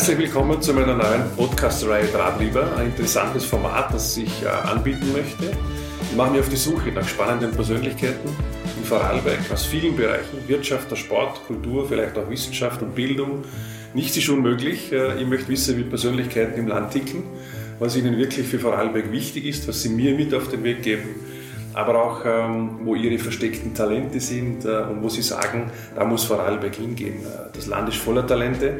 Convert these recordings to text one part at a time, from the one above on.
Herzlich willkommen zu meiner neuen Podcast-Reihe Drahtliebe, ein interessantes Format, das ich äh, anbieten möchte. Ich mache mich auf die Suche nach spannenden Persönlichkeiten in Vorarlberg aus vielen Bereichen, Wirtschaft, Sport, Kultur, vielleicht auch Wissenschaft und Bildung. Nichts ist unmöglich. Äh, ich möchte wissen, wie Persönlichkeiten im Land ticken, was ihnen wirklich für Vorarlberg wichtig ist, was sie mir mit auf den Weg geben aber auch ähm, wo ihre versteckten Talente sind äh, und wo sie sagen, da muss Vorarlberg hingehen. Das Land ist voller Talente.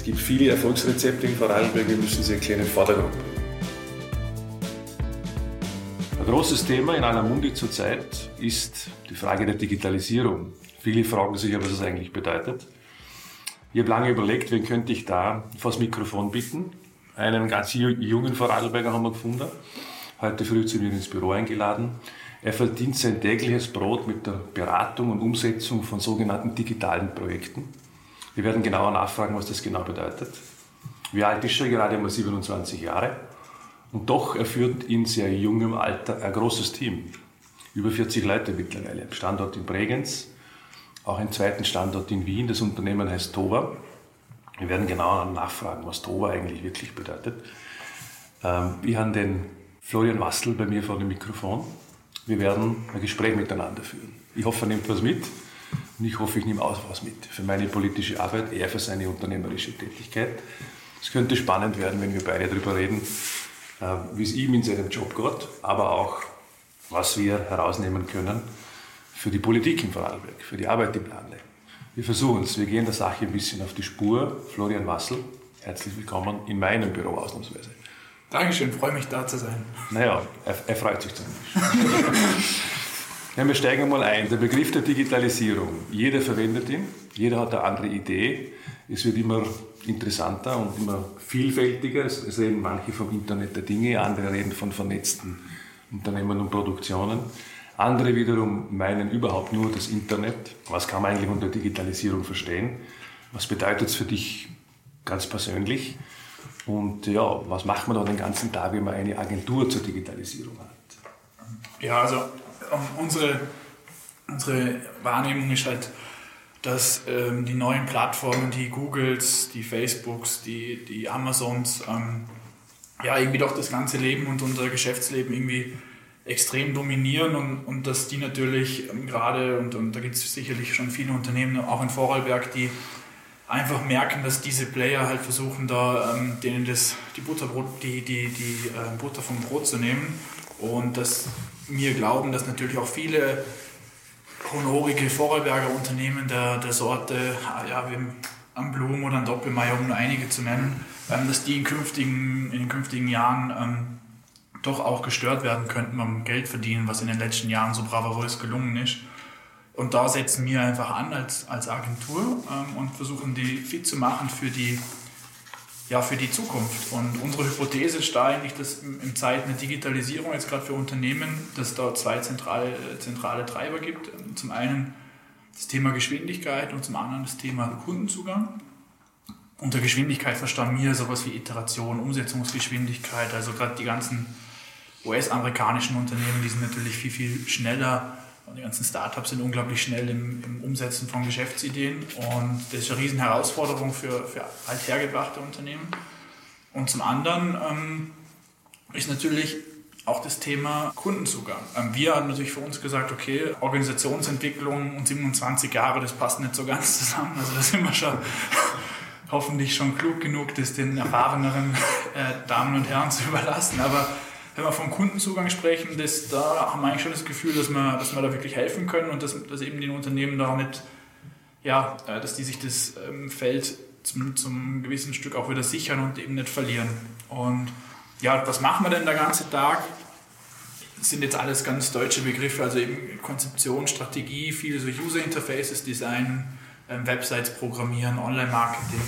Es gibt viele Erfolgsrezepte in Vorarlberg, wir müssen sie erklären in Vordergrund. Ein großes Thema in aller Munde zurzeit ist die Frage der Digitalisierung. Viele fragen sich ja, was das eigentlich bedeutet. Ich habe lange überlegt, wen könnte ich da vor das Mikrofon bitten. Einen ganz jungen Vorarlberger haben wir gefunden, heute früh zu mir ins Büro eingeladen. Er verdient sein tägliches Brot mit der Beratung und Umsetzung von sogenannten digitalen Projekten. Wir werden genauer nachfragen, was das genau bedeutet. Wie alt ist er? Gerade einmal 27 Jahre. Und doch er führt in sehr jungem Alter ein großes Team. Über 40 Leute mittlerweile. Standort in Bregenz, auch einen zweiten Standort in Wien. Das Unternehmen heißt Tova. Wir werden genauer nachfragen, was Tova eigentlich wirklich bedeutet. Ähm, wir haben den Florian Wassel bei mir vor dem Mikrofon. Wir werden ein Gespräch miteinander führen. Ich hoffe, er nimmt was mit und ich hoffe, ich nehme auch was mit für meine politische Arbeit, er für seine unternehmerische Tätigkeit. Es könnte spannend werden, wenn wir beide darüber reden, äh, wie es ihm in seinem Job geht, aber auch, was wir herausnehmen können für die Politik in Vorarlberg, für die Arbeit im Lande. Wir versuchen es, wir gehen der Sache ein bisschen auf die Spur. Florian Wassel, herzlich willkommen in meinem Büro ausnahmsweise. Dankeschön, freue mich da zu sein. Naja, er, er freut sich zumindest. ja, wir steigen mal ein. Der Begriff der Digitalisierung. Jeder verwendet ihn, jeder hat eine andere Idee. Es wird immer interessanter und immer vielfältiger. Es, reden manche vom Internet der Dinge, andere reden von vernetzten Unternehmen und Produktionen. Andere wiederum meinen überhaupt nur das Internet. Was kann man eigentlich unter Digitalisierung verstehen? Was bedeutet es für dich ganz persönlich? Und ja, was macht man da den ganzen Tag, wenn man eine Agentur zur Digitalisierung hat? Ja, also unsere, unsere Wahrnehmung ist halt, dass ähm, die neuen Plattformen, die Googles, die Facebooks, die, die Amazons, ähm, ja, irgendwie doch das ganze Leben und unser Geschäftsleben irgendwie extrem dominieren und, und dass die natürlich ähm, gerade, und, und da gibt es sicherlich schon viele Unternehmen, auch in Vorarlberg, die einfach merken, dass diese Player halt versuchen, da ähm, denen das, die, Butterbrot, die, die, die äh, Butter vom Brot zu nehmen. Und dass wir glauben, dass natürlich auch viele honorige Vorarlberger Unternehmen der, der Sorte, ja, wie am Blum oder ein Doppelmeier, um nur einige zu nennen, ähm, dass die in, künftigen, in den künftigen Jahren ähm, doch auch gestört werden könnten beim Geld verdienen, was in den letzten Jahren so bravourös gelungen ist. Und da setzen wir einfach an als, als Agentur ähm, und versuchen die fit zu machen für die, ja, für die Zukunft. Und unsere Hypothese ist da eigentlich, dass in Zeiten der Digitalisierung, jetzt gerade für Unternehmen, dass es da zwei zentrale, zentrale Treiber gibt. Zum einen das Thema Geschwindigkeit und zum anderen das Thema Kundenzugang. Unter Geschwindigkeit verstanden wir sowas wie Iteration, Umsetzungsgeschwindigkeit, also gerade die ganzen US-amerikanischen Unternehmen, die sind natürlich viel, viel schneller die ganzen Startups sind unglaublich schnell im, im, Umsetzen von Geschäftsideen und das ist eine riesen Herausforderung für, für althergebrachte Unternehmen. Und zum anderen ähm, ist natürlich auch das Thema Kundenzugang. Ähm, wir haben natürlich für uns gesagt, okay, Organisationsentwicklung und 27 Jahre, das passt nicht so ganz zusammen. Also da sind wir schon hoffentlich schon klug genug, das den erfahreneren äh, Damen und Herren zu überlassen. Aber wenn wir vom Kundenzugang sprechen, das, da haben wir eigentlich schon das Gefühl, dass wir, dass wir da wirklich helfen können und dass, dass eben den Unternehmen da nicht, ja, äh, dass die sich das ähm, Feld zum, zum gewissen Stück auch wieder sichern und eben nicht verlieren. Und ja, was machen wir denn der ganze Tag? Das sind jetzt alles ganz deutsche Begriffe, also eben Konzeption, Strategie, viele so User Interfaces designen, ähm, Websites programmieren, Online-Marketing.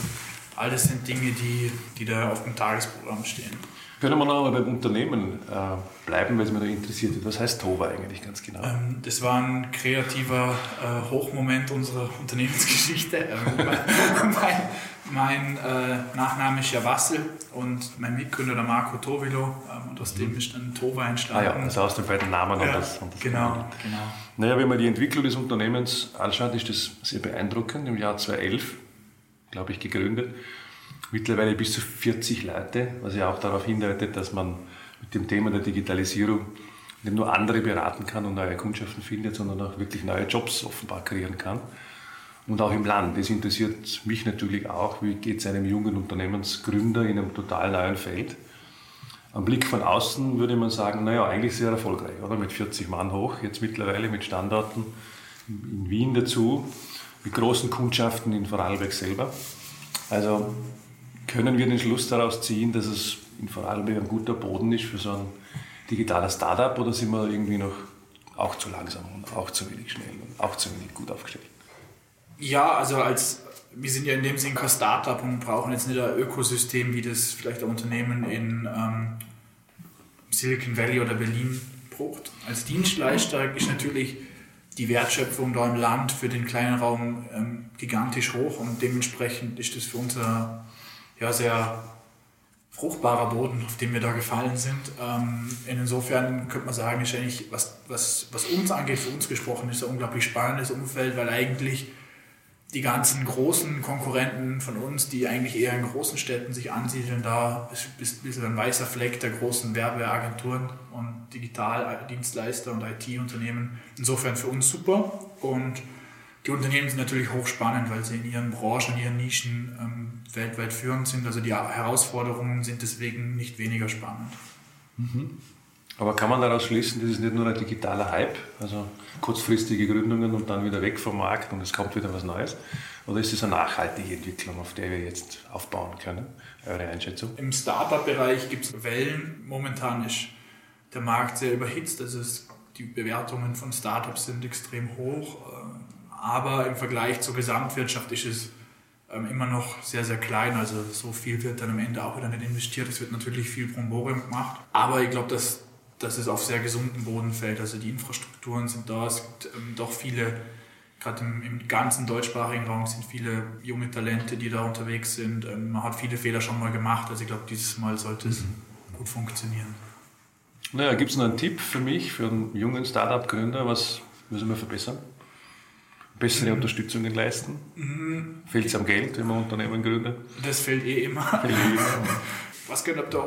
Alles sind Dinge, die, die da auf dem Tagesprogramm stehen. Können wir noch beim Unternehmen äh, bleiben, weil es mich da interessiert. Was heißt Tova eigentlich ganz genau? Ähm, das war ein kreativer äh, Hochmoment unserer Unternehmensgeschichte. Ähm, mein, mein äh, Nachname ist ja Wassel und mein Mitgründer der Marco Tovilo ähm, und aus dem mhm. ist dann Tova entstanden. Ah ja, also aus den beiden Namen ja, und das, und das Genau, genau. Naja, wenn man die Entwicklung des Unternehmens anschaut, ist das sehr beeindruckend. Im Jahr 2011, glaube ich, gegründet mittlerweile bis zu 40 Leute, was ja auch darauf hindeutet, dass man mit dem Thema der Digitalisierung nicht nur andere beraten kann und neue Kundschaften findet, sondern auch wirklich neue Jobs offenbar kreieren kann. Und auch im Land. Das interessiert mich natürlich auch, wie geht es einem jungen Unternehmensgründer in einem total neuen Feld. Am Blick von außen würde man sagen, naja, eigentlich sehr erfolgreich, oder? Mit 40 Mann hoch, jetzt mittlerweile mit Standorten in Wien dazu, mit großen Kundschaften in Vorarlberg selber. Also können wir den Schluss daraus ziehen, dass es in Vorarlberg ein guter Boden ist für so ein digitales Startup oder sind wir irgendwie noch auch zu langsam und auch zu wenig schnell und auch zu wenig gut aufgestellt? Ja, also als wir sind ja in dem Sinne kein Startup und brauchen jetzt nicht ein Ökosystem, wie das vielleicht ein Unternehmen in ähm, Silicon Valley oder Berlin braucht. Als Dienstleister ist natürlich die Wertschöpfung da im Land für den kleinen Raum ähm, gigantisch hoch und dementsprechend ist das für uns ein ja, sehr fruchtbarer Boden, auf dem wir da gefallen sind. Ähm, insofern könnte man sagen, ist eigentlich, was, was, was uns angeht, für uns gesprochen, ist ein unglaublich spannendes Umfeld, weil eigentlich die ganzen großen Konkurrenten von uns, die eigentlich eher in großen Städten sich ansiedeln, da ist ein bisschen ein weißer Fleck der großen Werbeagenturen und Digitaldienstleister und IT-Unternehmen. Insofern für uns super und die Unternehmen sind natürlich hochspannend, weil sie in ihren Branchen, in ihren Nischen ähm, weltweit führend sind. Also die Herausforderungen sind deswegen nicht weniger spannend. Mhm. Aber kann man daraus schließen, das ist nicht nur ein digitaler Hype, also kurzfristige Gründungen und dann wieder weg vom Markt und es kommt wieder was Neues? Oder ist es eine nachhaltige Entwicklung, auf der wir jetzt aufbauen können? Eure Einschätzung? Im Startup-Bereich gibt es Wellen. Momentan ist der Markt sehr überhitzt. Also die Bewertungen von Startups sind extrem hoch. Aber im Vergleich zur Gesamtwirtschaft ist es ähm, immer noch sehr, sehr klein. Also so viel wird dann am Ende auch wieder nicht investiert. Es wird natürlich viel Bromborium gemacht. Aber ich glaube, dass dass es auf sehr gesunden Boden fällt. Also die Infrastrukturen sind da, es gibt ähm, doch viele, gerade im, im, ganzen deutschsprachigen Raum sind viele junge Talente, die da unterwegs sind. Ähm, man hat viele Fehler schon mal gemacht, also ich glaube, dieses Mal sollte es gut funktionieren. Naja, gibt es noch einen Tipp für mich, für einen jungen Startup-Gründer, was müssen wir verbessern? Bessere mhm. Unterstützungen leisten? Mhm. Fehlt es am Geld, wenn man Unternehmen gründet? Das fehlt eh immer. Fehlt eh immer. was könnte, ob da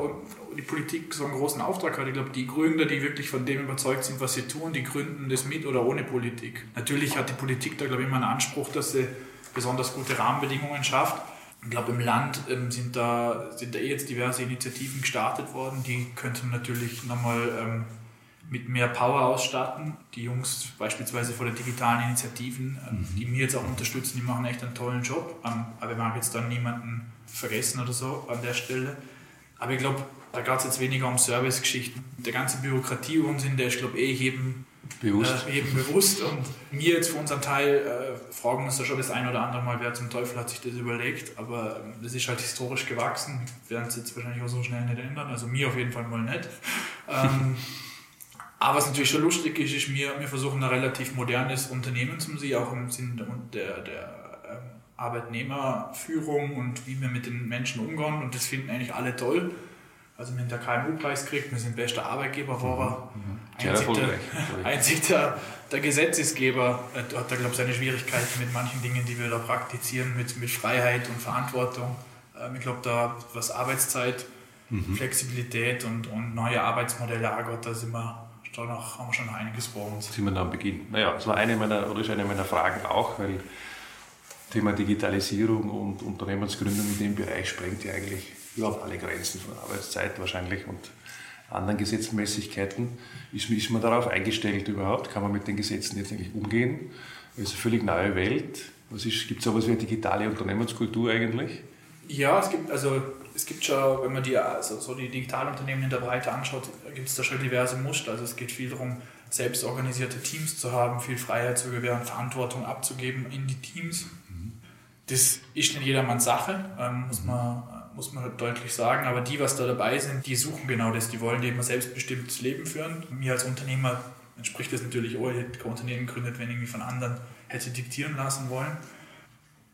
die Politik so einen großen Auftrag hat. Ich glaube, die Gründer, die wirklich von dem überzeugt sind, was sie tun, die gründen das mit oder ohne Politik. Natürlich hat die Politik da, glaube ich, immer einen Anspruch, dass sie besonders gute Rahmenbedingungen schafft. Ich glaube, im Land ähm, sind, da, sind da eh jetzt diverse Initiativen gestartet worden, die könnten natürlich nochmal ähm, mit mehr Power ausstatten. Die Jungs beispielsweise von den digitalen Initiativen, ähm, mhm. die mir jetzt auch unterstützen, die machen echt einen tollen Job. Ähm, aber ich mag jetzt dann niemanden vergessen oder so an der Stelle. Aber ich glaube, da geht es jetzt weniger um Servicegeschichten. Der ganze Bürokratie-Unsinn, der ist, glaube ich, eh jedem bewusst. Äh, jedem bewusst. Und wir jetzt für unseren Teil äh, fragen uns da schon das ein oder andere Mal, wer zum Teufel hat sich das überlegt. Aber ähm, das ist halt historisch gewachsen. Wir werden es jetzt wahrscheinlich auch so schnell nicht ändern. Also mir auf jeden Fall mal nicht. ähm, aber was natürlich schon lustig ist, ist, wir, wir versuchen ein relativ modernes Unternehmen zu sehen, auch im Sinne der, der ähm, Arbeitnehmerführung und wie wir mit den Menschen umgehen. Und das finden eigentlich alle toll. Also wir haben den KMU-Preis gekriegt, wir sind bester Arbeitgeber, war mhm. mhm. Einzig, der, einzig der, der, Gesetzesgeber äh, hat da, glaube ich, seine Schwierigkeiten mit manchen Dingen, die wir da praktizieren, mit, mit Freiheit und Verantwortung. Ähm, ich glaube, da was Arbeitszeit, mhm. Flexibilität und, und neue Arbeitsmodelle angeht, da sind wir da noch, haben wir schon noch einiges vor uns. Sind wir da am Beginn? Naja, das war eine meiner, oder ist eine meiner Fragen auch, weil Thema Digitalisierung und Unternehmensgründung in dem Bereich sprengt ja eigentlich überhaupt alle Grenzen von Arbeitszeit wahrscheinlich und anderen Gesetzmäßigkeiten. Ist, ist man darauf eingestellt überhaupt? Kann man mit den Gesetzen jetzt eigentlich umgehen? Es ist eine völlig neue Welt. Gibt es sowas wie eine digitale Unternehmenskultur eigentlich? Ja, es gibt, also, es gibt schon, wenn man die, also so die Digitalunternehmen in der Breite anschaut, gibt es da schon diverse Muster. Also es geht viel darum, selbstorganisierte Teams zu haben, viel Freiheit zu gewähren, Verantwortung abzugeben in die Teams. Mhm. Das ist nicht jedermanns Sache, ähm, muss man muss man halt deutlich sagen. Aber die, was da dabei sind, die suchen genau das. Die wollen eben ein selbstbestimmtes Leben führen. Mir als Unternehmer entspricht das natürlich auch. Ich hätte kein Unternehmen gegründet, wenn ich mich von anderen hätte diktieren lassen wollen.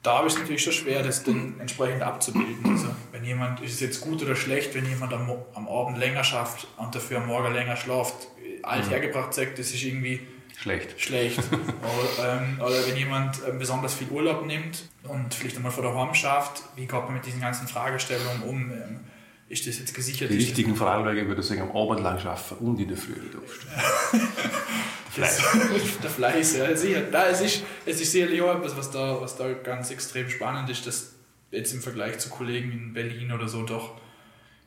Da habe ich es natürlich schon schwer, das dann entsprechend abzubilden. Also, wenn jemand, ist es jetzt gut oder schlecht, wenn jemand am, am Abend länger schafft und dafür am Morgen länger schlaft? Alt mhm. hergebracht sagt, das ist irgendwie Schlecht. Schlecht. oder, ähm, oder, wenn jemand ähm, besonders viel Urlaub nimmt und vielleicht einmal vor der Horn schafft, wie geht man mit diesen ganzen Fragestellungen um? Ähm, ist das jetzt gesichert? Die richtigen Fragen würde ich sagen, am Abend lang schaffen und in der Früh wieder aufstehen. Fleiß. der Fleiß, ja, sicher. Da, es, ist, es ist sicherlich auch etwas, was da, was da ganz extrem spannend ist, dass jetzt im Vergleich zu Kollegen in Berlin oder so doch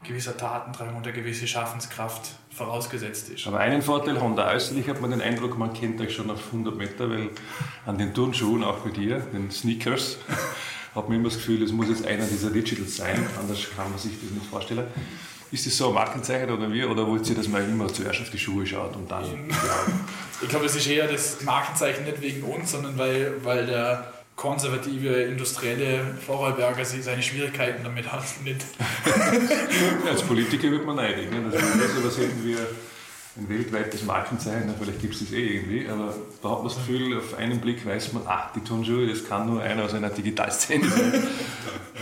gewisser Tatendrang und eine gewisse Schaffenskraft vorausgesetzt ist. Aber einen Vorteil haben da äußerlich hat man den Eindruck, man kennt euch schon auf 100 Meter, weil an den Turnschuhen, auch bei dir, den Sneakers, hat man immer das Gefühl, es muss jetzt einer dieser Digitals sein, anders kann man sich das nicht vorstellen. Ist das so ein Markenzeichen oder wie? Oder wollt ihr, dass man immer zuerst auf die Schuhe schaut und dann. ich glaube, es ist eher das Markenzeichen nicht wegen uns, sondern weil, weil der konservative industrielle Vorarlberger seine Schwierigkeiten damit hat. Nicht. Als Politiker wird man neidig. Ne? Das ist so, was hätten wir ein weltweites Markenzeichen, vielleicht gibt es das eh irgendwie, aber da hat man das Gefühl, auf einen Blick weiß man, ach, die Turnschuhe, das kann nur einer aus einer Digitalszene sein.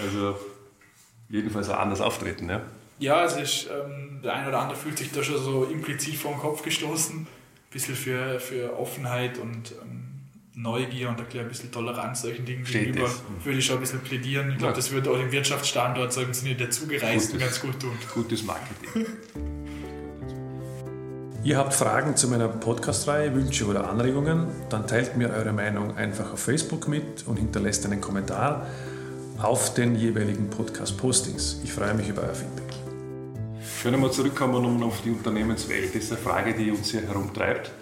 Also jedenfalls auch anders auftreten. Ja, ja es ist, ähm, der eine oder andere fühlt sich da schon so implizit vor den Kopf gestoßen, ein bisschen für, für Offenheit und ähm, Neugier und ein bisschen Toleranz solchen Dingen Steht gegenüber, das. würde ich schon ein bisschen plädieren. Ich glaube, ja. das würde auch dem Wirtschaftsstandort so im Sinne der Zugereisten ganz gut tun. Gutes Marketing. Ihr habt Fragen zu meiner Podcast-Reihe, Wünsche oder Anregungen? Dann teilt mir eure Meinung einfach auf Facebook mit und hinterlasst einen Kommentar auf den jeweiligen Podcast-Postings. Ich freue mich über euer Feedback. Will nochmal zurückkommen auf die Unternehmenswelt. Das ist eine Frage, die uns hier herumtreibt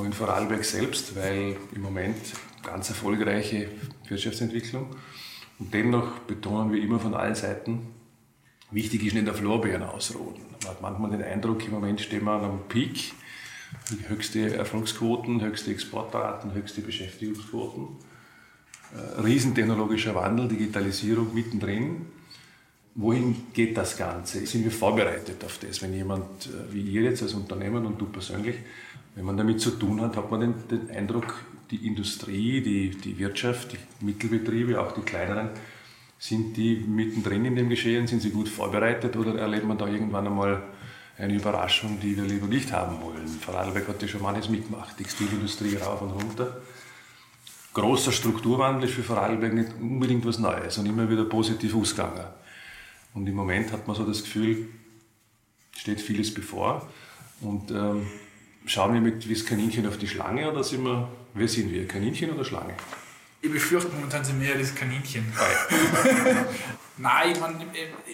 auch in Vorarlberg selbst, weil im Moment ganz erfolgreiche Wirtschaftsentwicklung. Und dennoch betonen wir immer von allen Seiten, wichtig ist nicht auf Lorbeeren ausruhen. Man hat manchmal den Eindruck, im Moment stehen wir an einem Peak, höchste Erfolgsquoten, höchste Exportraten, höchste Beschäftigungsquoten, äh, riesentechnologischer Wandel, Digitalisierung mittendrin. Wohin geht das Ganze? Sind wir vorbereitet auf das? Wenn jemand äh, wie ihr jetzt als Unternehmen und du persönlich wenn man damit zu tun hat, hat man den, den Eindruck, die Industrie, die, die Wirtschaft, die Mittelbetriebe, auch die kleineren, sind die mittendrin in dem Geschehen? Sind sie gut vorbereitet oder erlebt man da irgendwann einmal eine Überraschung, die wir lieber nicht haben wollen? Vorarlberg hat ja schon manches mitgemacht, Textilindustrie rauf und runter. Großer Strukturwandel ist für Vorarlberg nicht unbedingt was Neues und immer wieder positiv ausgegangen. Und im Moment hat man so das Gefühl, steht vieles bevor. Und ähm, schauen wir mit wie das Kaninchen auf die Schlange oder sind wir, wer sind wir, Kaninchen oder Schlange? Ich befürchte momentan sind wir ja das Kaninchen. Nein, man,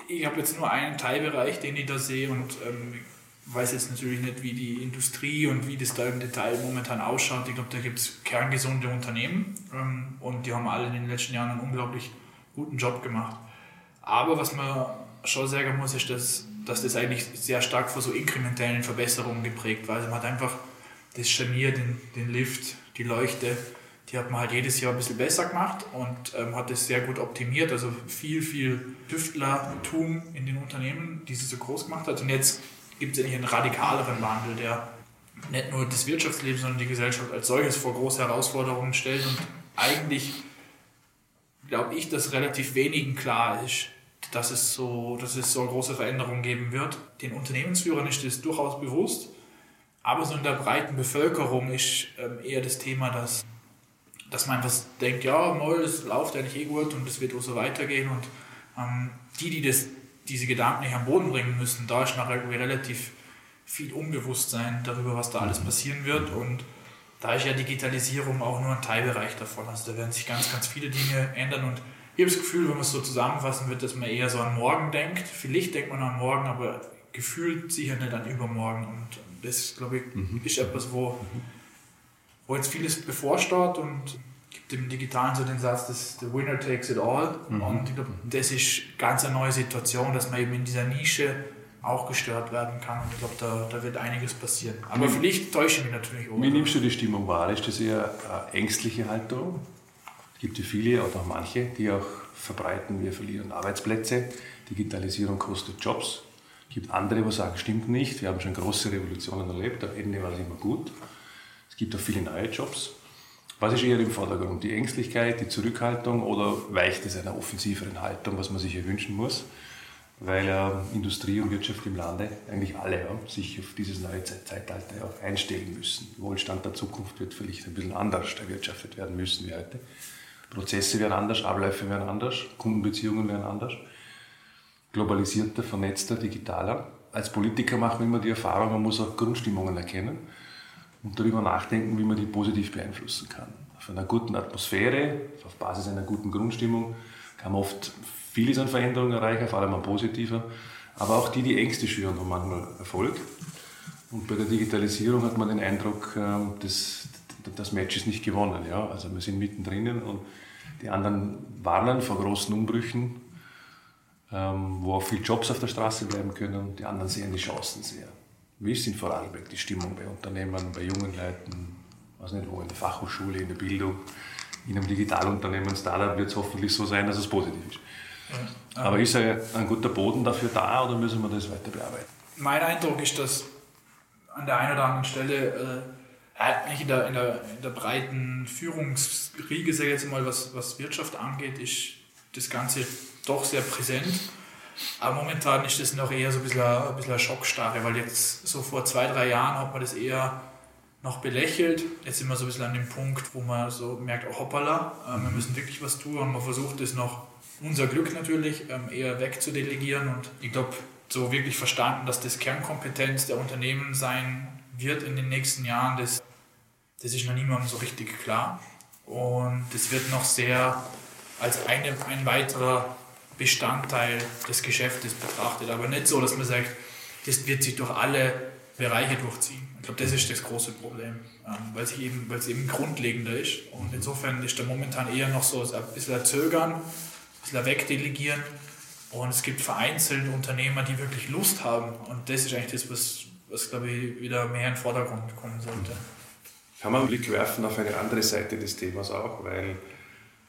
ich habe jetzt nur einen Teilbereich, den ich da sehe und ähm, weiß jetzt natürlich nicht, wie die Industrie und wie das da im Detail momentan ausschaut. Ich glaube, da gibt es kerngesunde Unternehmen ähm, und die haben alle in den letzten Jahren einen unglaublich guten Job gemacht. Aber was man schon sagen muss, ist, dass dass das eigentlich sehr stark von so inkrementellen Verbesserungen geprägt war. Also man hat einfach das Scharnier, den, den Lift, die Leuchte, die hat man halt jedes Jahr ein bisschen besser gemacht und ähm, hat das sehr gut optimiert. Also viel, viel Tüftlertum in den Unternehmen, die sie so groß gemacht hat. Und jetzt gibt es eigentlich einen radikaleren Wandel, der nicht nur das Wirtschaftsleben, sondern die Gesellschaft als solches vor große Herausforderungen stellt. Und eigentlich glaube ich, dass relativ wenigen klar ist, dass es so, dass es so eine große Veränderung geben wird. Den Unternehmensführern ist das durchaus bewusst, aber so in der breiten Bevölkerung ist ähm, eher das Thema, dass, dass man was denkt, ja, mal, es läuft eigentlich eh gut und es wird auch so weitergehen und ähm, die, die das, diese Gedanken nicht am Boden bringen müssen, da ist nachher relativ viel Unbewusstsein darüber, was da alles passieren wird und da ist ja Digitalisierung auch nur ein Teilbereich davon. Also da werden sich ganz, ganz viele Dinge ändern und ich habe das Gefühl, wenn man es so zusammenfassen wird, dass man eher so an morgen denkt. Vielleicht denkt man an morgen, aber gefühlt sicher nicht an übermorgen. Und das, glaube ich, mhm. ist etwas, wo, wo jetzt vieles bevorsteht und gibt im Digitalen so den Satz, dass the winner takes it all. Mhm. Und ich glaube, das ist ganz eine neue Situation, dass man eben in dieser Nische auch gestört werden kann. Und ich glaube, da, da wird einiges passieren. Aber mhm. vielleicht täusche ich mich natürlich auch. Wie nimmst du die Stimmung wahr? Ist das eher eine ängstliche Haltung? Es gibt ja viele oder auch manche, die auch verbreiten, wir verlieren Arbeitsplätze, Digitalisierung kostet Jobs. Es gibt andere, die sagen, stimmt nicht, wir haben schon große Revolutionen erlebt, am Ende war es immer gut. Es gibt auch viele neue Jobs. Was ist eher im Vordergrund? Die Ängstlichkeit, die Zurückhaltung oder weicht es einer offensiveren Haltung, was man sich hier wünschen muss? weil ja Industrie und Wirtschaft im Lande, eigentlich alle, ja, sich auf dieses neue Zeitalter auch einstellen müssen. Wohlstand der Zukunft wird vielleicht ein bisschen anders erwirtschaftet werden müssen wie heute. Prozesse werden anders, Abläufe werden anders, Kundenbeziehungen werden anders. Globalisierter, vernetzter, digitaler. Als Politiker machen wir immer die Erfahrung, man muss auch Grundstimmungen erkennen und darüber nachdenken, wie man die positiv beeinflussen kann. Auf einer guten Atmosphäre, auf Basis einer guten Grundstimmung kann man oft vieles an Veränderungen erreichen, vor allem an positiver. Aber auch die, die Ängste schüren, haben manchmal Erfolg. Und bei der Digitalisierung hat man den Eindruck, ähm, das, das Match ist nicht gewonnen. Ja? Also wir sind mittendrin und die anderen warnen vor großen Umbrüchen, ähm, wo auch viele Jobs auf der Straße bleiben können. Die anderen sehen die Chancen sehr. Wie ist in Vorarlberg die Stimmung bei Unternehmen, bei jungen Leuten, weiß nicht wo, in der Fachhochschule, in der Bildung, in einem Digitalunternehmen, Startup wird es hoffentlich so sein, dass es positiv ist. Aber ist ein, guter Boden dafür da oder müssen wir das weiter bearbeiten? Mein Eindruck ist, dass an der einen oder anderen Stelle äh, eigentlich in der, in, der, in der breiten Führungsriege, sage ich jetzt mal, was, was Wirtschaft angeht, ist das Ganze doch sehr präsent. Aber momentan ist das noch eher so ein bisschen, ein bisschen eine Schockstarre, weil jetzt so vor zwei, drei Jahren hat man das eher noch belächelt. Jetzt sind wir so ein bisschen an dem Punkt, wo man so merkt, oh hoppala, äh, wir müssen wirklich was tun und man versucht es noch unser Glück natürlich, ähm, eher wegzudelegieren. Und ich glaube, so wirklich verstanden, dass das Kernkompetenz der Unternehmen sein wird in den nächsten Jahren, das, das ist noch niemandem so richtig klar. Und das wird noch sehr als eine, ein weiterer Bestandteil des Geschäftes betrachtet. Aber nicht so, dass man sagt, das wird sich durch alle Bereiche durchziehen. Ich glaube, das ist das große Problem, ähm, weil, es eben, eben grundlegender ist. Und insofern ist da momentan eher noch so ein bisschen ein Zögern bisschen wegdelegieren. Und es gibt vereinzelte Unternehmer, die wirklich Lust haben. Und das ist eigentlich das, was, was glaube ich, wieder mehr in den Vordergrund kommen sollte. Kann man einen Blick werfen auf eine andere Seite des Themas auch, weil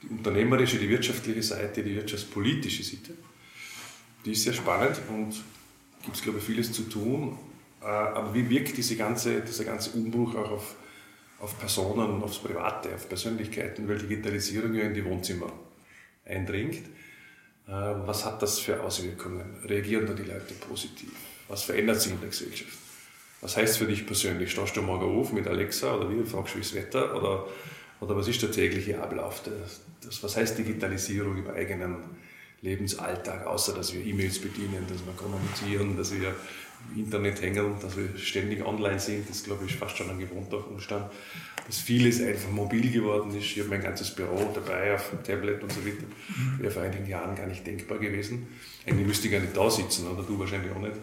die unternehmerische, die wirtschaftliche Seite, die wirtschaftspolitische Seite, die ist sehr spannend und gibt es, glaube ich, vieles zu tun. Äh, aber wie wirkt diese ganze, dieser ganze Umbruch auch auf, auf Personen, aufs Private, auf Persönlichkeiten, weil Digitalisierung ja in die Wohnzimmer eindringt. Äh, was hat das für Auswirkungen? Reagieren da die Leute positiv? Was verändert sich in der Gesellschaft? Was heißt für dich persönlich? Stehst du morgen auf mit Alexa oder wie? Fragst du, wie das Wetter? Oder, oder was ist der tägliche Ablauf? Das, das, was heißt Digitalisierung im eigenen Lebensalltag, außer dass wir E-Mails bedienen, dass wir kommunizieren, dass wir im Internet hängen, dass wir ständig online sind? Das, glaube ich, ist fast schon ein gewohnter Umstand dass vieles einfach mobil geworden ist. Ich habe mein ganzes Büro dabei auf dem Tablet und so weiter. Mhm. Wäre vor einigen Jahren gar nicht denkbar gewesen. Eigentlich müsste ich gar nicht da sitzen, oder du wahrscheinlich auch nicht.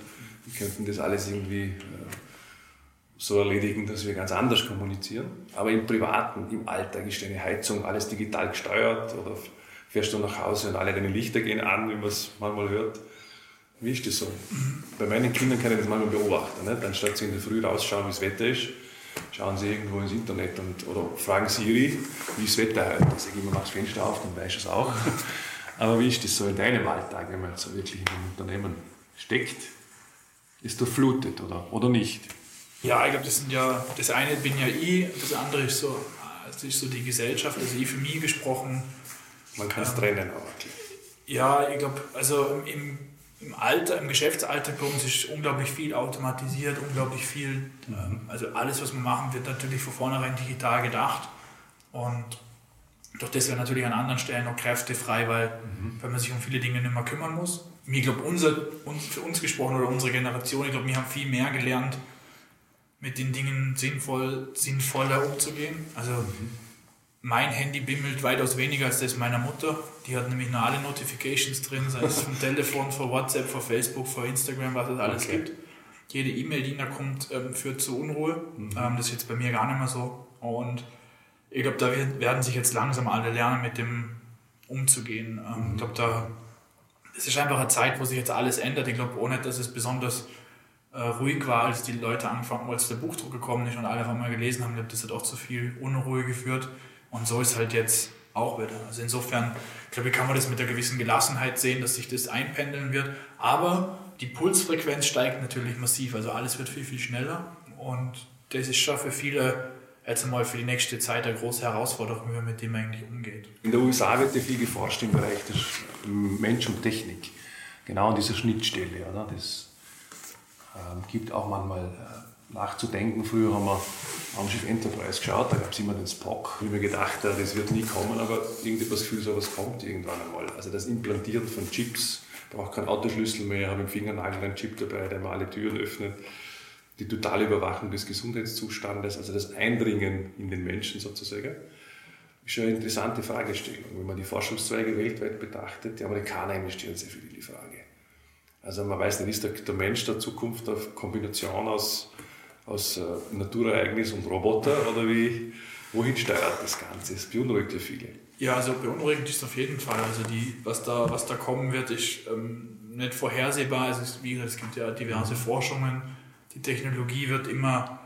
Wir könnten das alles irgendwie äh, so erledigen, dass wir ganz anders kommunizieren. Aber im Privaten, im Alltag ist deine Heizung alles digital gesteuert oder fährst du nach Hause und alle deine Lichter gehen an, wie man es manchmal hört. Wie ist das so? Mhm. Bei meinen Kindern kann ich das manchmal beobachten. Ne? Dann statt sie in der Früh rausschauen, wie das Wetter ist, schauen Sie irgendwo ins Internet und, oder fragen Siri, wie ist das Wetter heute? Ich sage immer, mach das Fenster auf, dann weißt du es auch. Aber wie ist das so in deinem Alltag, wenn man so wirklich in einem Unternehmen steckt? Ist durchflutet oder, oder nicht? Ja, ich glaube, das sind ja, das eine bin ja ich, das andere ist so, das ist so die Gesellschaft, also ich für mich gesprochen. Man kann es ähm, trennen, aber. Ja, ich glaube, also im im Alter, im Geschäftsalltag bei uns ist unglaublich viel automatisiert, unglaublich viel, ähm, also alles, was wir machen, wird natürlich von vornherein digital gedacht und durch das werden natürlich an anderen Stellen noch Kräfte frei, weil, mhm. weil man sich um viele Dinge nicht mehr kümmern muss. Ich glaube, unser, uns, für uns gesprochen oder unsere Generation, ich glaube, wir haben viel mehr gelernt, mit den Dingen sinnvoll, sinnvoller umzugehen. Also mhm mein Handy bimmelt weitaus weniger als das meiner Mutter. Die hat nämlich noch alle Notifications drin, sei es vom Telefon, von WhatsApp, von Facebook, von Instagram, was es alles okay. gibt. Jede E-Mail, die da kommt, ähm, führt zu Unruhe. Mhm. Ähm, das ist jetzt bei mir gar nicht mehr so. Und ich glaube, da werden sich jetzt langsam alle lernen, mit dem umzugehen. Mhm. Ich glaube, da es ist einfach eine Zeit, wo sich jetzt alles ändert. Ich glaube auch nicht, dass es besonders ruhig war, als die Leute anfangen, als der Buchdruck gekommen ist und alle auf einmal gelesen haben. Das hat auch zu viel Unruhe geführt. Und so ist halt jetzt auch wieder. Also insofern, glaube ich, kann man das mit einer gewissen Gelassenheit sehen, dass sich das einpendeln wird. Aber die Pulsfrequenz steigt natürlich massiv. Also alles wird viel, viel schneller. Und das ist schon für viele jetzt einmal für die nächste Zeit eine große Herausforderung, mit der man eigentlich umgeht. In den USA wird ja viel geforscht im Bereich des Mensch und Technik. genau an dieser Schnittstelle. Oder? Das ähm, gibt auch manchmal äh, nachzudenken. Früher haben wir am Schiff Enterprise geschaut, da gab es immer den Spock. Ich habe mir gedacht, das wird nie kommen, aber irgendwie das Gefühl, so was kommt irgendwann einmal. Also das Implantieren von Chips, braucht keinen Autoschlüssel mehr, habe im Fingernagel einen Chip dabei, der mal alle Türen öffnet. Die totale Überwachung des Gesundheitszustandes, also das Eindringen in den Menschen sozusagen ist eine interessante Fragestellung. Wenn man die Forschungszweige weltweit betrachtet, die Amerikaner investieren sehr viel in die Frage. Also man weiß nicht, ist der, der Mensch der Zukunft eine Kombination aus, aus äh, Naturereignis und Roboter oder wie, wohin steuert das Ganze? Das beunruhigt ja viele. Ja, also beunruhigend ist es auf jeden Fall. Also die, was, da, was da kommen wird, ist ähm, nicht vorhersehbar. Es, wie gesagt, es gibt ja diverse Forschungen. Die Technologie wird immer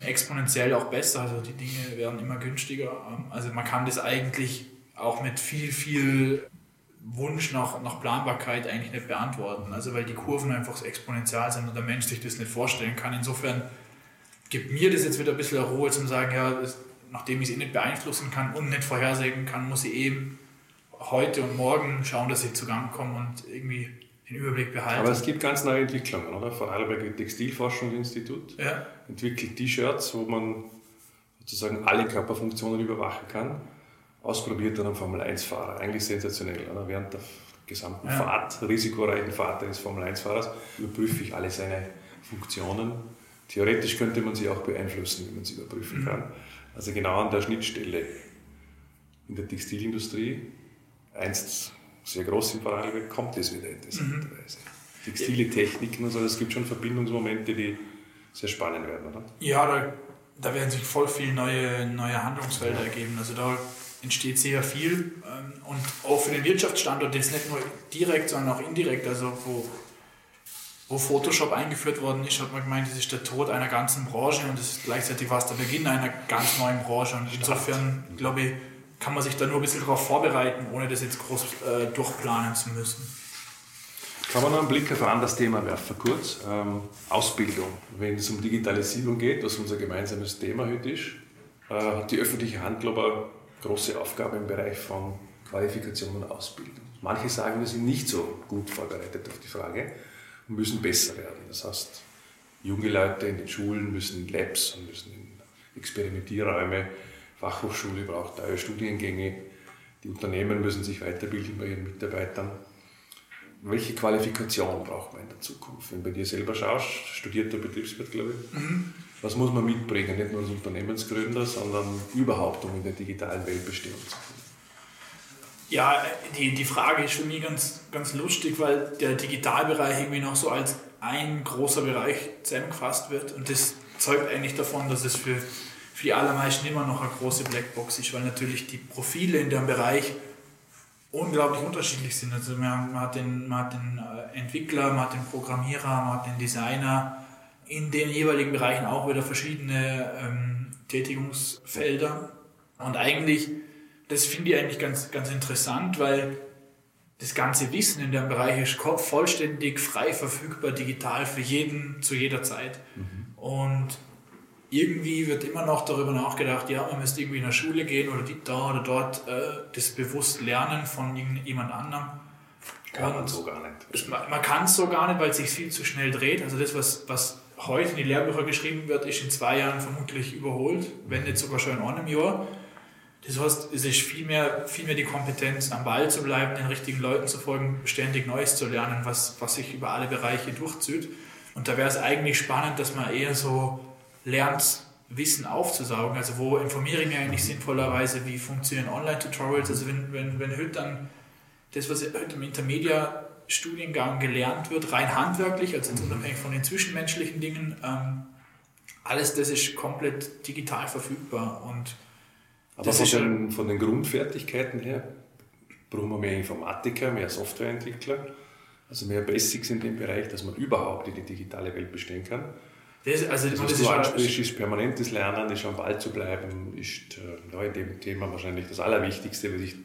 exponentiell auch besser. Also die Dinge werden immer günstiger. Ähm, also man kann das eigentlich auch mit viel, viel Wunsch nach, nach Planbarkeit eigentlich nicht beantworten. Also weil die Kurven einfach exponentiell sind und der Mensch sich das nicht vorstellen kann. Insofern gibt mir das jetzt wieder ein bisschen Ruhe zum sagen, ja, das, nachdem ich es eh nicht beeinflussen kann und nicht vorhersehen kann, muss ich eben heute und morgen schauen, dass ich zusammenkomme und irgendwie den Überblick behalten. Aber es gibt ganz neue Entwicklungen, oder? Vorarlberger Textilforschungsinstitut ja. entwickelt T-Shirts, wo man sozusagen alle Körperfunktionen überwachen kann. Ausprobiert dann am Formel-1-Fahrer. Eigentlich sensationell, oder? Während der gesamten ja. Fahrt, risikoreichen Fahrt eines Formel-1-Fahrers, überprüfe ich alle seine Funktionen. Theoretisch könnte man sie auch beeinflussen, wenn man sie überprüfen kann. Also genau an der Schnittstelle in der Textilindustrie, einst sehr groß in Vorarlberg, kommt das wieder interessanterweise. Mhm. Textile Techniken und so, es gibt schon Verbindungsmomente, die sehr spannend werden, oder? Ja, da, da werden sich voll viele neue, neue Handlungsfelder ergeben. Also da entsteht sehr viel ähm, und auch für den Wirtschaftsstandort jetzt nicht nur direkt, sondern auch indirekt. Also wo, wo Photoshop eingeführt worden ist, hat man gemeint, das ist der Tod einer ganzen Branche und das ist gleichzeitig was der Beginn einer ganz neuen Branche. Und insofern, glaube ich, kann man sich da nur ein bisschen darauf vorbereiten, ohne das jetzt groß äh, durchplanen zu müssen. Kann man noch einen Blick auf ein anderes Thema werfen, kurz? Ähm, Ausbildung. Wenn es um Digitalisierung geht, was unser gemeinsames Thema heute ist, äh, hat die öffentliche Hand, glaube ich, große Aufgabe im Bereich von Qualifikation und Ausbildung. Manche sagen, wir sind nicht so gut vorbereitet auf die Frage und müssen besser werden. Das heißt, junge Leute in den Schulen müssen in Labs und müssen in Experimentierräume Fachhochschule braucht neue Studiengänge, die Unternehmen müssen sich weiterbilden bei ihren Mitarbeitern. Welche Qualifikation braucht man in der Zukunft? Wenn du bei dir selber schaust, studierter Betriebswirt, glaube ich, mhm. Was muss man mitbringen, nicht nur als Unternehmensgründer, sondern überhaupt, um in der digitalen Welt bestehen zu können? Ja, die, die Frage ist für mich ganz, ganz lustig, weil der Digitalbereich irgendwie noch so als ein großer Bereich zusammengefasst wird und das zeugt eigentlich davon, dass es für für die allermeisten immer noch eine große Blackbox ist, weil natürlich die Profile in dem Bereich unglaublich unterschiedlich sind. Also man hat den, man hat den äh, Entwickler, man hat den Programmierer, man hat den Designer, in den jeweiligen Bereichen auch wieder verschiedene ähm, Tätigungsfelder. Und eigentlich, das finde ich eigentlich ganz, ganz interessant, weil das ganze Wissen in dem Bereich ist vollständig frei verfügbar, digital für jeden zu jeder Zeit. Mhm. Und irgendwie wird immer noch darüber nachgedacht, ja, man müsste irgendwie in der Schule gehen oder die, da oder dort äh, das bewusst lernen von jemand anderem. Kann man so gar nicht. Man, man kann es so gar nicht, weil es sich viel zu schnell dreht. Also das, was, was heute in die Lehrbücher geschrieben wird, ist in zwei Jahren vermutlich überholt, wenn nicht sogar schon in einem Jahr. Das heißt, es ist viel mehr, viel mehr die Kompetenz, am Ball zu bleiben, den richtigen Leuten zu folgen, ständig Neues zu lernen, was, was sich über alle Bereiche durchzieht. Und da wäre es eigentlich spannend, dass man eher so lernt, Wissen aufzusaugen. Also wo informiere ich mich eigentlich sinnvollerweise, wie funktionieren Online-Tutorials. Also wenn, wenn, wenn heute dann das, was heute im Intermedia-Studiengang gelernt wird, rein handwerklich, also jetzt unabhängig von den zwischenmenschlichen Dingen, ähm, alles das ist komplett digital verfügbar. Und Aber von den, von den Grundfertigkeiten her brauchen wir mehr Informatiker, mehr Softwareentwickler, also mehr Basics in dem Bereich, dass man überhaupt in die digitale Welt bestehen kann. Das, also, das, was das du ansprichst, ist permanentes Lernen, ist am Ball zu bleiben, ist äh, in dem Thema wahrscheinlich das Allerwichtigste, weil sich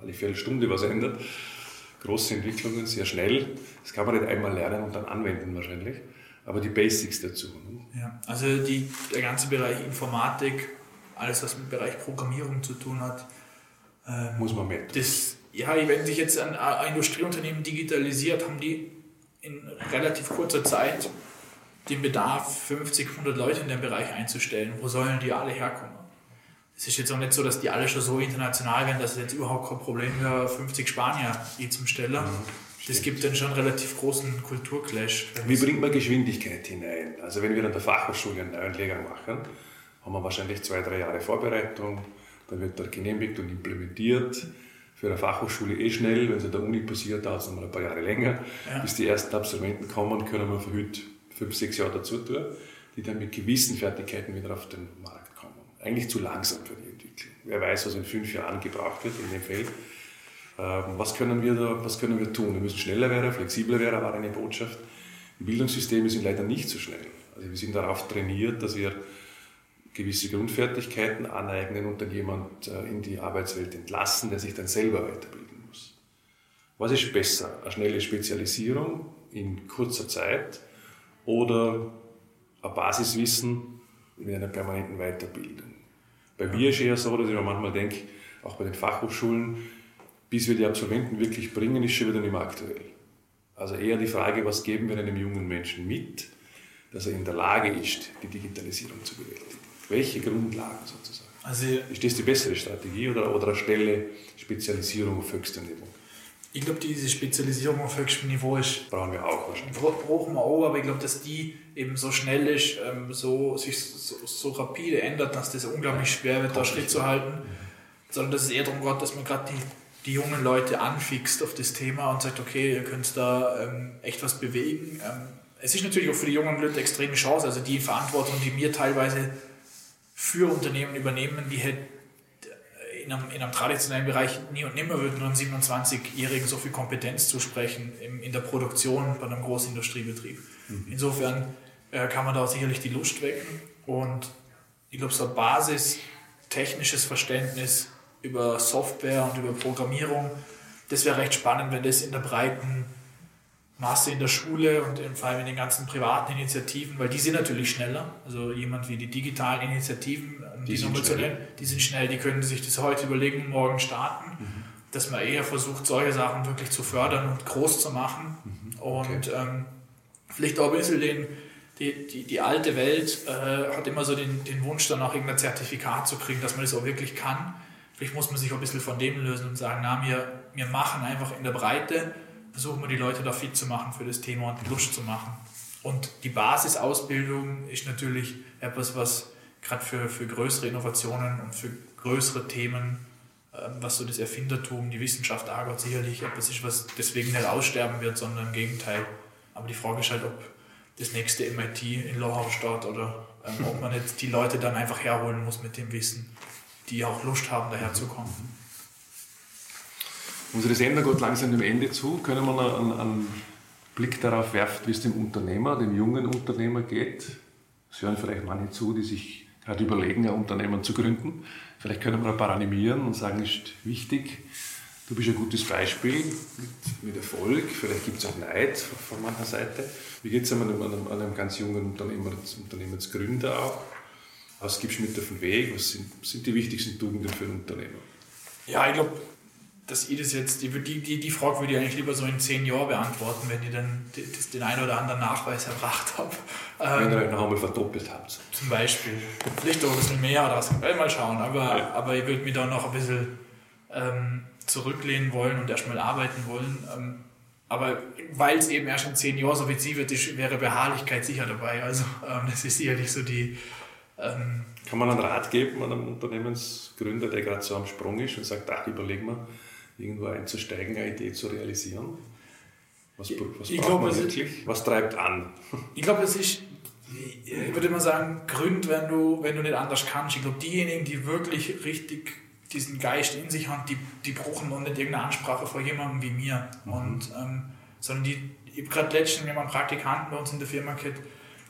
alle Viertelstunde was ändert. Große Entwicklungen, sehr schnell. Das kann man nicht einmal lernen und dann anwenden wahrscheinlich. Aber die Basics dazu. Ne? Ja, also die, der ganze Bereich Informatik, alles was mit dem Bereich Programmierung zu tun hat, ähm, muss man mehr. Das, ja, wenn sich jetzt ein, ein Industrieunternehmen digitalisiert, haben die in relativ kurzer Zeit den Bedarf, 50, 100 Leute in dem Bereich einzustellen. Wo sollen die alle herkommen? Es ist jetzt auch nicht so, dass die alle schon so international werden, dass es jetzt überhaupt kein Problem wäre, 50 Spanier die zum Steller. Mhm, das gibt dann schon einen relativ großen Kulturclash. Wie bringt man Geschwindigkeit hinein? Also wenn wir an der Fachhochschule einen neuen Lehrgang machen, haben wir wahrscheinlich zwei, drei Jahre Vorbereitung, dann wird er genehmigt und implementiert. Für eine Fachhochschule eh schnell, wenn es an der Uni passiert, dauert es nochmal ein paar Jahre länger. Ja. Bis die ersten Absolventen kommen, können wir für heute fünf, sechs Jahre dazu tun, die dann mit gewissen Fertigkeiten wieder auf den Markt kommen. Eigentlich zu langsam für die Entwicklung. Wer weiß, was in fünf Jahren gebraucht wird in dem Feld. Ähm, was können wir da, was können wir tun? Wir müssen schneller werden, flexibler werden, war eine Botschaft. Die Bildungssysteme sind leider nicht so schnell. Also wir sind darauf trainiert, dass wir gewisse Grundfertigkeiten aneignen und dann jemand äh, in die Arbeitswelt entlassen, der sich dann selber weiterbilden muss. Was ist besser? Eine schnelle Spezialisierung in kurzer Zeit oder ein Basiswissen mit einer permanenten Weiterbildung. Bei mir ist es eher so, dass ich mir manchmal denke, auch bei den Fachhochschulen, bis wir die Absolventen wirklich bringen, ist schon wieder nicht mehr aktuell. Also eher die Frage, was geben wir einem jungen Menschen mit, dass er in der Lage ist, die Digitalisierung zu bewältigen. Welche Grundlagen sozusagen? Also, ist das die bessere Strategie oder, oder eine Stelle Spezialisierung auf höchstem Niveau? Ich glaube, diese Spezialisierung auf höchstem Niveau ist. Brauchen wir auch wahrscheinlich. Brauchen wir auch, aber ich glaube, dass die eben so schnell ist, ähm, so, sich so, so rapide ändert, dass das unglaublich schwer wird, da Schritt zu halten. Sondern dass es eher darum geht, dass man gerade die, die jungen Leute anfixt auf das Thema und sagt, okay, ihr könnt da ähm, echt was bewegen. Ähm, es ist natürlich auch für die jungen Leute eine extreme Chance. Also die Verantwortung, die mir teilweise für Unternehmen übernehmen, die hätte in einem, in einem traditionellen Bereich nie und nimmer würden einem 27-Jährigen so viel Kompetenz zusprechen in, in der Produktion bei einem Großindustriebetrieb. Mhm. Insofern äh, kann man da sicherlich die Lust wecken und ich glaube, so ein Basis technisches Verständnis über Software und über Programmierung, das wäre recht spannend, wenn das in der breiten Masse in der Schule und vor allem in den ganzen privaten Initiativen, weil die sind natürlich schneller. Also jemand wie die digitalen Initiativen, um die, die zu nennen, die sind schnell, die können sich das heute überlegen und morgen starten. Mhm. Dass man eher versucht, solche Sachen wirklich zu fördern und groß zu machen. Mhm. Okay. Und ähm, vielleicht auch ein bisschen den, die, die, die alte Welt äh, hat immer so den, den Wunsch, dann auch irgendein Zertifikat zu kriegen, dass man das auch wirklich kann. Vielleicht muss man sich auch ein bisschen von dem lösen und sagen, na, wir, wir machen einfach in der Breite versuchen wir die Leute da fit zu machen für das Thema und Lust zu machen. Und die Basisausbildung ist natürlich etwas, was gerade für, für größere Innovationen und für größere Themen, ähm, was so das Erfindertum, die Wissenschaft angeht, sicherlich etwas ist, was deswegen nicht aussterben wird, sondern im Gegenteil. Aber die Frage ist halt, ob das nächste MIT in Lohau steht oder ähm, ob man nicht die Leute dann einfach herholen muss mit dem Wissen, die auch Lust haben, daherzukommen. Unsere Sendung geht langsam dem Ende zu. Können wir noch einen, einen Blick darauf werfen, wie es dem Unternehmer, dem jungen Unternehmer geht? Es hören vielleicht manche zu, die sich gerade überlegen, ein Unternehmen zu gründen. Vielleicht können wir ein paar animieren und sagen, ist wichtig. Du bist ein gutes Beispiel mit, mit Erfolg. Vielleicht gibt es auch Neid von mancher Seite. Wie geht es einem, einem, einem, ganz jungen Unternehmer, Unternehmensgründer auch? Was gibst du mit auf den Weg? Was sind, sind die wichtigsten Tugenden für einen Unternehmer? Ja, ich glaube, dass ich das jetzt, die, die, die Frage würde ich eigentlich lieber so in zehn Jahren beantworten, wenn ich dann den einen oder anderen Nachweis erbracht habe. Wenn ihr euch noch einmal verdoppelt habt. Zum Beispiel. Vielleicht auch ein bisschen mehr oder was. Mal schauen. Aber, ja. aber ich würde mich da noch ein bisschen ähm, zurücklehnen wollen und erstmal arbeiten wollen. Ähm, aber weil es eben erst in zehn Jahren so wie wird, wäre Beharrlichkeit sicher dabei. Also ähm, das ist sicherlich so die. Ähm, Kann man einen Rat geben an einem Unternehmensgründer, der gerade so am Sprung ist und sagt, ach, überlegen wir, irgendwo einzusteigen, eine Idee zu realisieren? Was, was ich glaub, man wirklich? Was treibt an? Ich glaube, es ist, ich würde mal sagen, Grund, wenn du, wenn du nicht anders kannst. Ich glaube, diejenigen, die wirklich richtig diesen Geist in sich haben, die, die brauchen noch nicht irgendeine Ansprache vor jemandem wie mir. Mhm. Und, ähm, sondern die, ich habe gerade letztens jemanden Praktikanten bei uns in der Firma gehabt,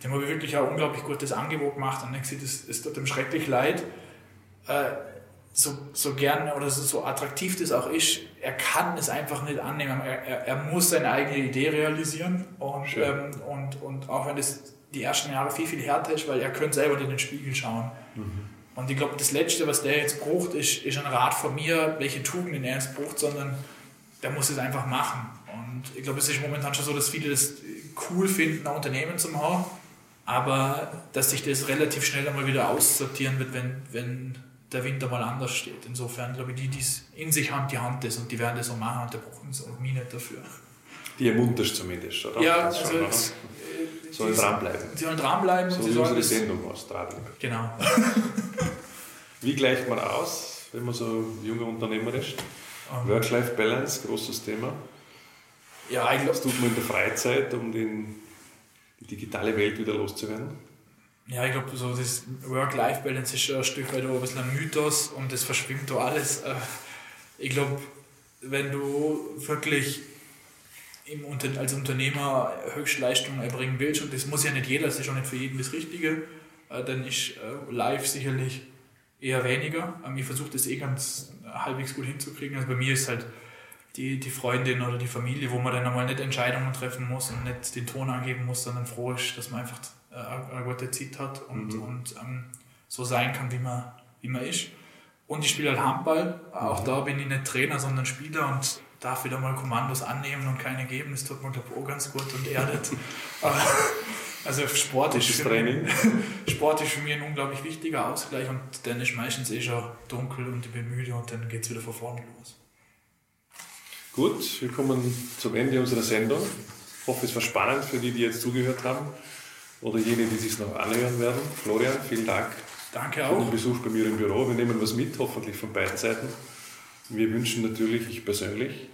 dem habe ich wirklich ein unglaublich gutes Angebot gemacht und ich sehe, das, es tut ihm schrecklich leid. Äh, so, so gern oder so, so attraktiv das auch ist, er kann es einfach nicht annehmen. Er, er, er muss seine eigene Idee realisieren und, ähm, und, und auch wenn das die ersten Jahre viel, viel härter ist, weil er könnte selber in den Spiegel schauen. Mhm. Und ich glaube, das Letzte, was der jetzt braucht, ist, ist ein Rat von mir, welche Tugenden er jetzt braucht, sondern der muss es einfach machen. Und ich glaube, es ist momentan schon so, dass viele das cool finden, ein Unternehmen zu haben, aber dass sich das relativ schnell einmal wieder aussortieren wird, wenn, wenn der Winter mal anders steht. Insofern glaube ich, die, die es in sich haben, die haben das und die werden das so machen und da brauchen sie auch mich nicht dafür. Die ermunterst zumindest, oder? Ja, Das also schon, es, oder? sollen dranbleiben. Sie sollen dranbleiben. So sie wie unsere Sendung aus Radl. Genau. Wie gleicht man aus, wenn man so junger Unternehmer ist? Work-Life-Balance, großes Thema. Ja, ich Was glaube, tut man in der Freizeit, um den, die digitale Welt wieder loszuwerden? Ja, ich glaub, so das Work-Life-Balance ist schon ein Stück weit ein bisschen ein Mythos und das verschwimmt da alles. Äh, Ich glaube, wenn du wirklich im Unter als Unternehmer Höchstleistungen erbringen willst, und das muss ja nicht jeder, das ist auch nicht für jeden das Richtige, äh, dann ist äh, live sicherlich eher weniger. Ähm, Ich versuche das eh ganz halbwegs gut hinzukriegen. Also bei mir ist halt die, die Freundin oder die Familie, wo man dann einmal nicht Entscheidungen treffen muss und nicht den Ton angeben muss, sondern froh ist, dass man einfach äh, eine gute Zeit hat und, und ähm, so sein kann, wie man, wie man ist. Und ich spiele halt Handball. Auch da bin ich nicht Trainer, sondern Spieler und darf wieder mal Kommandos annehmen und keine geben. Das tut mir, glaube ich, auch ganz gut und erdet. Also Sport ist, für Training. Mich, Sport ist für mich ein unglaublich wichtiger Ausgleich und dann ist meistens eh schon dunkel und ich bin müde und dann geht es wieder von vorne los. Gut, wir kommen zum Ende unserer Sendung. Ich hoffe, es war spannend für die, die jetzt zugehört haben oder jene, die sich noch anhören werden. Florian, vielen Dank Danke für den auch. Besuch bei mir im Büro. Wir nehmen was mit, hoffentlich von beiden Seiten. Wir wünschen natürlich, ich persönlich,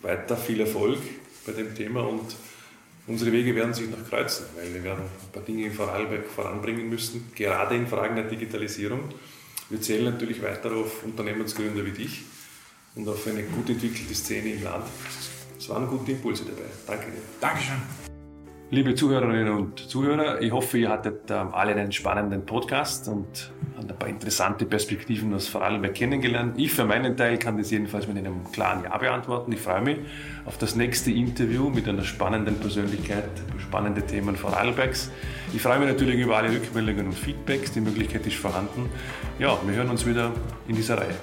weiter viel Erfolg bei dem Thema und unsere Wege werden sich noch kreuzen, weil wir werden ein paar Dinge in Vorarlberg voranbringen müssen, gerade in Fragen der Digitalisierung. Wir zählen natürlich weiter auf Unternehmensgründer wie dich und auf eine gut entwickelte Szene im Land. Es waren gute Impulse dabei. Danke dir. Dankeschön. Liebe Zuhörerinnen und Zuhörer, ich hoffe, ihr hattet ähm, alle einen spannenden Podcast und ein paar interessante Perspektiven aus Vorarlberg kennengelernt. Ich für meinen Teil kann das jedenfalls mit einem klaren Ja beantworten. Ich freue mich auf das nächste Interview mit einer spannenden Persönlichkeit spannende Themen Vorarlbergs. Ich freue mich natürlich über alle Rückmeldungen und Feedbacks. Die Möglichkeit ist vorhanden. Ja, wir hören uns wieder in dieser Reihe.